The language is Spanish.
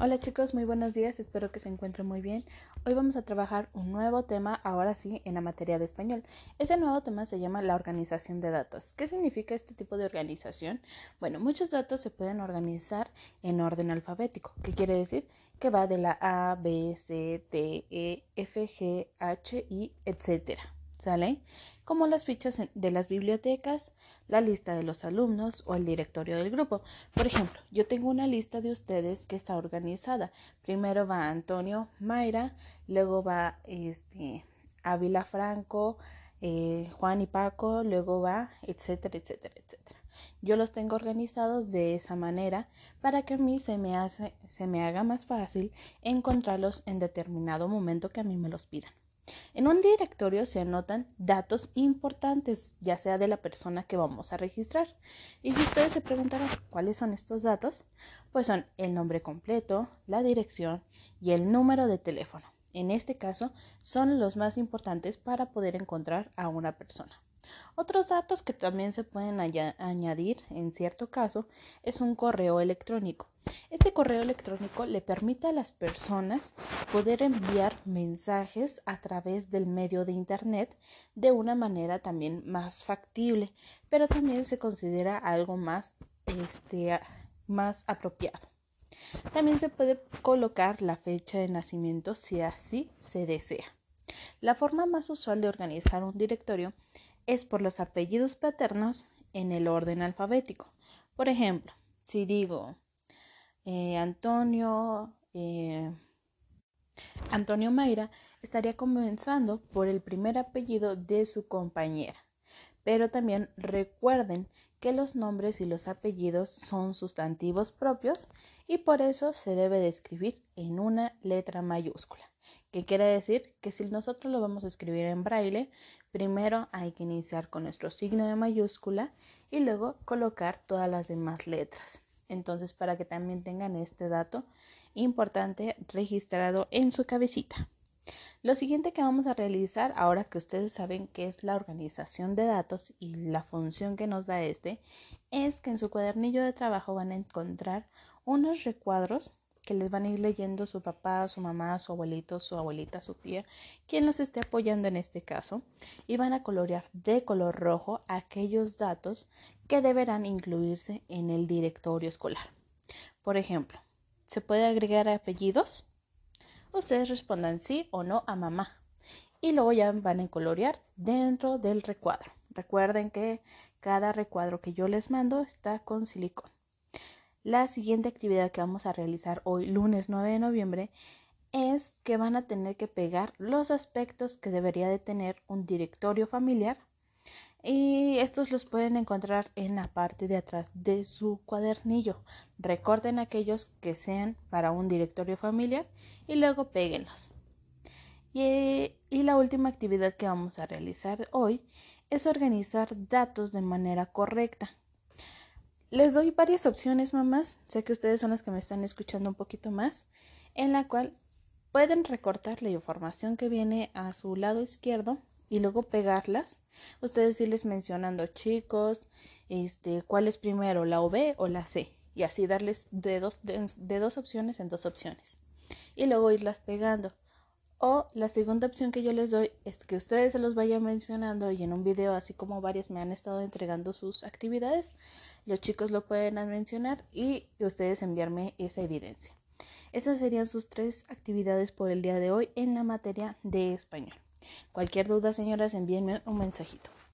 Hola chicos, muy buenos días, espero que se encuentren muy bien. Hoy vamos a trabajar un nuevo tema, ahora sí, en la materia de español. Ese nuevo tema se llama la organización de datos. ¿Qué significa este tipo de organización? Bueno, muchos datos se pueden organizar en orden alfabético. ¿Qué quiere decir? Que va de la A, B, C, D, E, F, G, H, I, etcétera. Como las fichas de las bibliotecas, la lista de los alumnos o el directorio del grupo. Por ejemplo, yo tengo una lista de ustedes que está organizada. Primero va Antonio Mayra, luego va este, Ávila Franco, eh, Juan y Paco, luego va, etcétera, etcétera, etcétera. Yo los tengo organizados de esa manera para que a mí se me, se me haga más fácil encontrarlos en determinado momento que a mí me los pidan. En un directorio se anotan datos importantes, ya sea de la persona que vamos a registrar. Y si ustedes se preguntarán cuáles son estos datos, pues son el nombre completo, la dirección y el número de teléfono. En este caso, son los más importantes para poder encontrar a una persona. Otros datos que también se pueden añadir en cierto caso es un correo electrónico. Este correo electrónico le permite a las personas poder enviar mensajes a través del medio de Internet de una manera también más factible, pero también se considera algo más, este, más apropiado. También se puede colocar la fecha de nacimiento si así se desea. La forma más usual de organizar un directorio es por los apellidos paternos en el orden alfabético. Por ejemplo, si digo eh, Antonio, eh, Antonio Mayra, estaría comenzando por el primer apellido de su compañera. Pero también recuerden que los nombres y los apellidos son sustantivos propios y por eso se debe de escribir en una letra mayúscula, que quiere decir que si nosotros lo vamos a escribir en braille, primero hay que iniciar con nuestro signo de mayúscula y luego colocar todas las demás letras. Entonces, para que también tengan este dato importante registrado en su cabecita. Lo siguiente que vamos a realizar, ahora que ustedes saben qué es la organización de datos y la función que nos da este, es que en su cuadernillo de trabajo van a encontrar unos recuadros que les van a ir leyendo su papá, su mamá, su abuelito, su abuelita, su tía, quien los esté apoyando en este caso, y van a colorear de color rojo aquellos datos que deberán incluirse en el directorio escolar. Por ejemplo, ¿se puede agregar apellidos? Ustedes respondan sí o no a mamá. Y luego ya van a colorear dentro del recuadro. Recuerden que cada recuadro que yo les mando está con silicón. La siguiente actividad que vamos a realizar hoy, lunes 9 de noviembre, es que van a tener que pegar los aspectos que debería de tener un directorio familiar y estos los pueden encontrar en la parte de atrás de su cuadernillo. Recorten aquellos que sean para un directorio familiar y luego péguenlos. Y, y la última actividad que vamos a realizar hoy es organizar datos de manera correcta. Les doy varias opciones, mamás. Sé que ustedes son las que me están escuchando un poquito más, en la cual pueden recortar la información que viene a su lado izquierdo y luego pegarlas. Ustedes irles mencionando, chicos, este, cuál es primero, la O B o la C, y así darles de dos, de dos opciones en dos opciones. Y luego irlas pegando. O la segunda opción que yo les doy es que ustedes se los vayan mencionando y en un video, así como varios me han estado entregando sus actividades, los chicos lo pueden mencionar y ustedes enviarme esa evidencia. Esas serían sus tres actividades por el día de hoy en la materia de español. Cualquier duda, señoras, envíenme un mensajito.